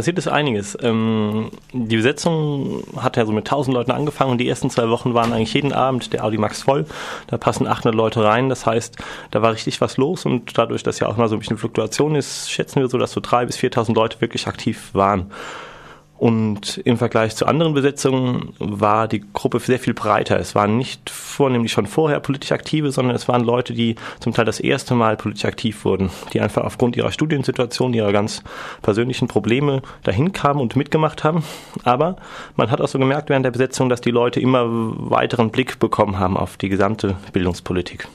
passiert ist einiges. Ähm, die Besetzung hat ja so mit 1000 Leuten angefangen und die ersten zwei Wochen waren eigentlich jeden Abend der Audi Max voll. Da passen 800 Leute rein. Das heißt, da war richtig was los und dadurch, dass ja auch mal so ein bisschen Fluktuation ist, schätzen wir so, dass so 3.000 bis 4.000 Leute wirklich aktiv waren. Und im Vergleich zu anderen Besetzungen war die Gruppe sehr viel breiter. Es waren nicht vornehmlich schon vorher politisch aktive, sondern es waren Leute, die zum Teil das erste Mal politisch aktiv wurden, die einfach aufgrund ihrer Studiensituation, ihrer ganz persönlichen Probleme dahin kamen und mitgemacht haben. Aber man hat auch so gemerkt während der Besetzung, dass die Leute immer weiteren Blick bekommen haben auf die gesamte Bildungspolitik.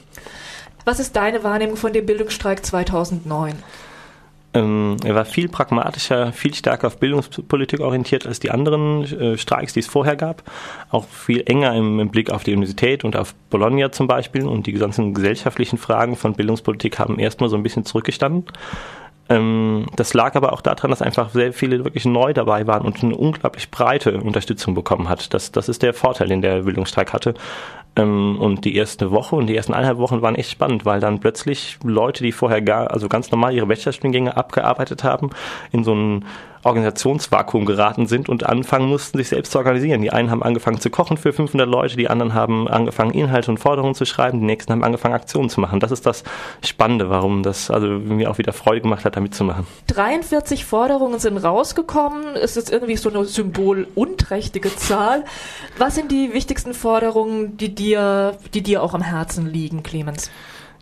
Was ist deine Wahrnehmung von dem Bildungsstreik 2009? Ähm, er war viel pragmatischer, viel stärker auf Bildungspolitik orientiert als die anderen äh, Streiks, die es vorher gab. Auch viel enger im, Blick auf die Universität und auf Bologna zum Beispiel. Und die ganzen gesellschaftlichen Fragen von Bildungspolitik haben erstmal so ein bisschen zurückgestanden. Ähm, das lag aber auch daran, dass einfach sehr viele wirklich neu dabei waren und eine unglaublich breite Unterstützung bekommen hat. Das, das ist der Vorteil, den der Bildungsstreik hatte. Ähm, und die erste Woche und die ersten eineinhalb Wochen waren echt spannend, weil dann plötzlich Leute, die vorher gar, also ganz normal ihre Bachelorstudiengänge abgearbeitet haben, in so ein Organisationsvakuum geraten sind und anfangen mussten, sich selbst zu organisieren. Die einen haben angefangen zu kochen für 500 Leute, die anderen haben angefangen, Inhalte und Forderungen zu schreiben, die nächsten haben angefangen, Aktionen zu machen. Das ist das Spannende, warum das also mir auch wieder Freude gemacht hat, da mitzumachen. 43 Forderungen sind rausgekommen. Es ist irgendwie so eine symbolunträchtige Zahl. Was sind die wichtigsten Forderungen, die dir, die dir auch am Herzen liegen, Clemens?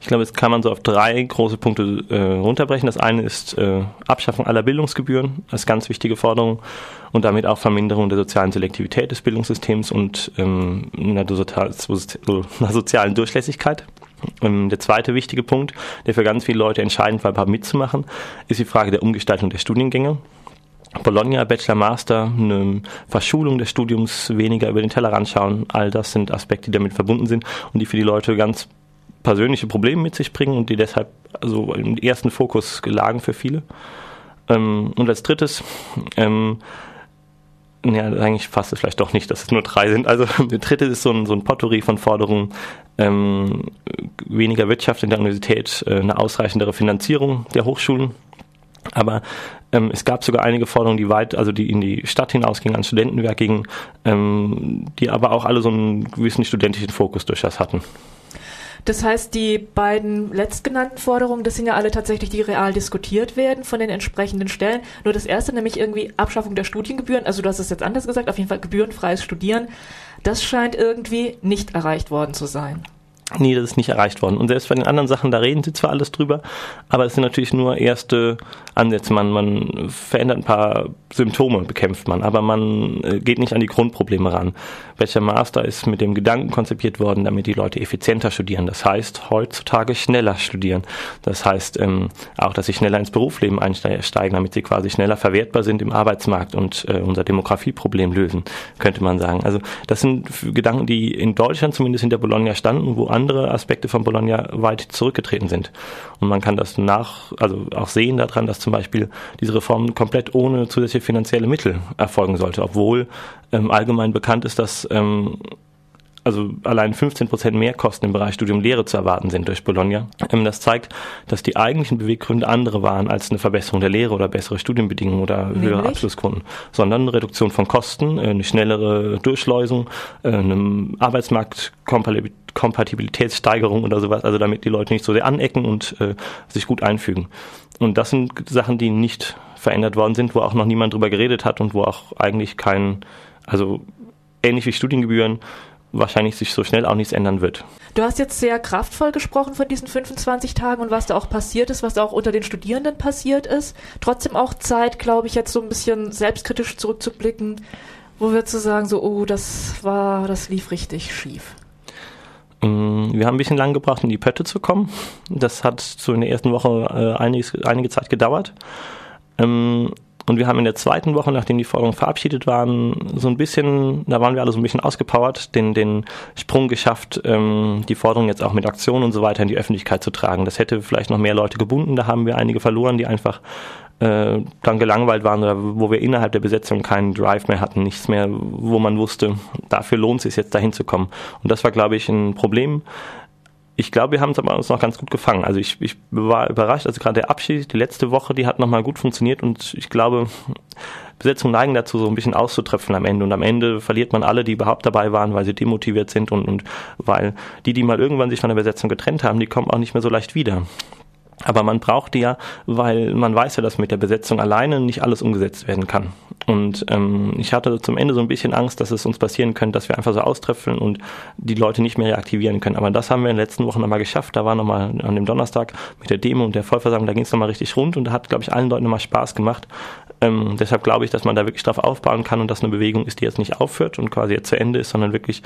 Ich glaube, jetzt kann man so auf drei große Punkte äh, runterbrechen. Das eine ist äh, Abschaffung aller Bildungsgebühren als ganz wichtige Forderung und damit auch Verminderung der sozialen Selektivität des Bildungssystems und ähm, einer, einer sozialen Durchlässigkeit. Ähm, der zweite wichtige Punkt, der für ganz viele Leute entscheidend war, mitzumachen, ist die Frage der Umgestaltung der Studiengänge. Bologna, Bachelor, Master, eine Verschulung des Studiums, weniger über den Tellerrand schauen, all das sind Aspekte, die damit verbunden sind und die für die Leute ganz persönliche Probleme mit sich bringen und die deshalb also im ersten Fokus lagen für viele. Ähm, und als drittes, ähm, ja, eigentlich passt es vielleicht doch nicht, dass es nur drei sind. Also der dritte ist so ein, so ein Potpourri von Forderungen, ähm, weniger Wirtschaft in der Universität, äh, eine ausreichendere Finanzierung der Hochschulen. Aber ähm, es gab sogar einige Forderungen, die weit, also die in die Stadt hinausgingen, an Studentenwerk gingen, ähm, die aber auch alle so einen gewissen studentischen Fokus durchaus hatten. Das heißt, die beiden letztgenannten Forderungen, das sind ja alle tatsächlich, die real diskutiert werden von den entsprechenden Stellen. Nur das erste, nämlich irgendwie Abschaffung der Studiengebühren, also du hast es jetzt anders gesagt, auf jeden Fall gebührenfreies Studieren, das scheint irgendwie nicht erreicht worden zu sein. Nee, das ist nicht erreicht worden. Und selbst bei den anderen Sachen, da reden sie zwar alles drüber, aber es sind natürlich nur erste Ansätze. Man, man verändert ein paar Symptome, bekämpft man, aber man äh, geht nicht an die Grundprobleme ran. Welcher Master ist mit dem Gedanken konzipiert worden, damit die Leute effizienter studieren. Das heißt, heutzutage schneller studieren. Das heißt ähm, auch, dass sie schneller ins Berufsleben einsteigen, damit sie quasi schneller verwertbar sind im Arbeitsmarkt und äh, unser Demografieproblem lösen, könnte man sagen. Also das sind Gedanken, die in Deutschland zumindest hinter Bologna standen, wo andere Aspekte von Bologna weit zurückgetreten sind. Und man kann das nach, also auch sehen daran, dass zum Beispiel diese Reform komplett ohne zusätzliche finanzielle Mittel erfolgen sollte, obwohl ähm, allgemein bekannt ist, dass ähm, also allein 15 Prozent mehr Kosten im Bereich Studium Lehre zu erwarten sind durch Bologna. Ähm, das zeigt, dass die eigentlichen Beweggründe andere waren als eine Verbesserung der Lehre oder bessere Studienbedingungen oder Nämlich? höhere Abschlusskunden, sondern eine Reduktion von Kosten, äh, eine schnellere Durchschleusung, äh, eine Arbeitsmarktkompatibilitätssteigerung oder sowas, also damit die Leute nicht so sehr anecken und äh, sich gut einfügen. Und das sind Sachen, die nicht verändert worden sind, wo auch noch niemand drüber geredet hat und wo auch eigentlich kein, also ähnlich wie Studiengebühren, wahrscheinlich sich so schnell auch nichts ändern wird. Du hast jetzt sehr kraftvoll gesprochen von diesen 25 Tagen und was da auch passiert ist, was da auch unter den Studierenden passiert ist. Trotzdem auch Zeit, glaube ich, jetzt so ein bisschen selbstkritisch zurückzublicken, wo wir zu sagen, so, oh, das war, das lief richtig schief. Mm, wir haben ein bisschen lang gebraucht, in die Pötte zu kommen. Das hat so in der ersten Woche äh, einiges, einige Zeit gedauert. Ähm, und wir haben in der zweiten Woche, nachdem die Forderungen verabschiedet waren, so ein bisschen, da waren wir alle so ein bisschen ausgepowert, den, den Sprung geschafft, ähm, die Forderungen jetzt auch mit Aktionen und so weiter in die Öffentlichkeit zu tragen. Das hätte vielleicht noch mehr Leute gebunden, da haben wir einige verloren, die einfach äh, dann gelangweilt waren oder wo wir innerhalb der Besetzung keinen Drive mehr hatten, nichts mehr, wo man wusste, dafür lohnt es sich jetzt dahin zu kommen. Und das war, glaube ich, ein Problem ich glaube, wir haben es aber uns noch ganz gut gefangen. Also ich, ich war überrascht, also gerade der Abschied, die letzte Woche, die hat nochmal gut funktioniert und ich glaube, Besetzungen neigen dazu, so ein bisschen auszutröpfeln am Ende. Und am Ende verliert man alle, die überhaupt dabei waren, weil sie demotiviert sind und, und weil die, die mal irgendwann sich von der Besetzung getrennt haben, die kommen auch nicht mehr so leicht wieder. Aber man braucht die ja, weil man weiß ja, dass mit der Besetzung alleine nicht alles umgesetzt werden kann. Und ähm, ich hatte zum Ende so ein bisschen Angst, dass es uns passieren könnte, dass wir einfach so auströpfeln und die Leute nicht mehr reaktivieren können. Aber das haben wir in den letzten Wochen nochmal geschafft. Da war nochmal an dem Donnerstag mit der Demo und der Vollversammlung, da ging es nochmal richtig rund und da hat, glaube ich, allen Leuten nochmal Spaß gemacht. Ähm, deshalb glaube ich, dass man da wirklich drauf aufbauen kann und dass eine Bewegung ist, die jetzt nicht aufhört und quasi jetzt zu Ende ist, sondern wirklich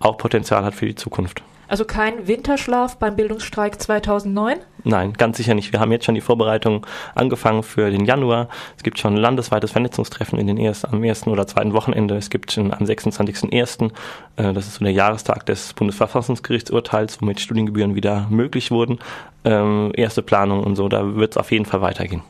auch Potenzial hat für die Zukunft. Also kein Winterschlaf beim Bildungsstreik 2009? Nein, ganz sicher nicht. Wir haben jetzt schon die Vorbereitungen angefangen für den Januar. Es gibt schon ein landesweites Vernetzungstreffen in den ersten, am ersten oder zweiten Wochenende. Es gibt schon am 26.01., äh, das ist so der Jahrestag des Bundesverfassungsgerichtsurteils, womit Studiengebühren wieder möglich wurden, ähm, erste Planung und so. Da wird es auf jeden Fall weitergehen.